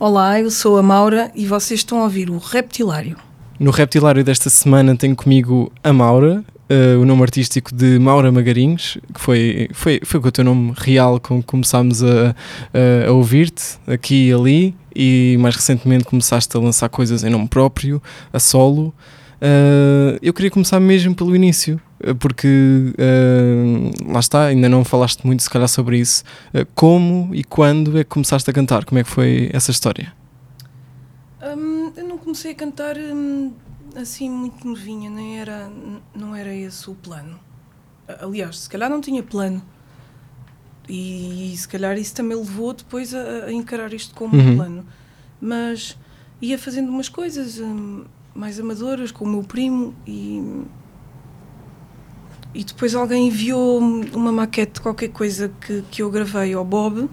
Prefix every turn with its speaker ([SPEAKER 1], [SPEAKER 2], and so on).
[SPEAKER 1] Olá, eu sou a Maura e vocês estão a ouvir o Reptilário.
[SPEAKER 2] No Reptilário desta semana tenho comigo a Maura, eh, o nome artístico de Maura Magarinhos, que foi, foi, foi com o teu nome real com que começámos a, a, a ouvir-te aqui e ali, e mais recentemente começaste a lançar coisas em nome próprio, a solo. Eh, eu queria começar mesmo pelo início, porque eh, lá está, ainda não falaste muito se calhar sobre isso. Eh, como e quando é que começaste a cantar? Como é que foi essa história?
[SPEAKER 1] Hum, eu não comecei a cantar hum, assim muito novinha, nem era, não era esse o plano. Aliás, se calhar não tinha plano. E, se calhar isso também levou depois a, a encarar isto como
[SPEAKER 2] Uhum.
[SPEAKER 1] um plano. Mas ia fazendo umas coisas hum, mais amadoras com o meu primo e. E depois alguém enviou uma maquete de qualquer coisa que, que eu gravei ao Bob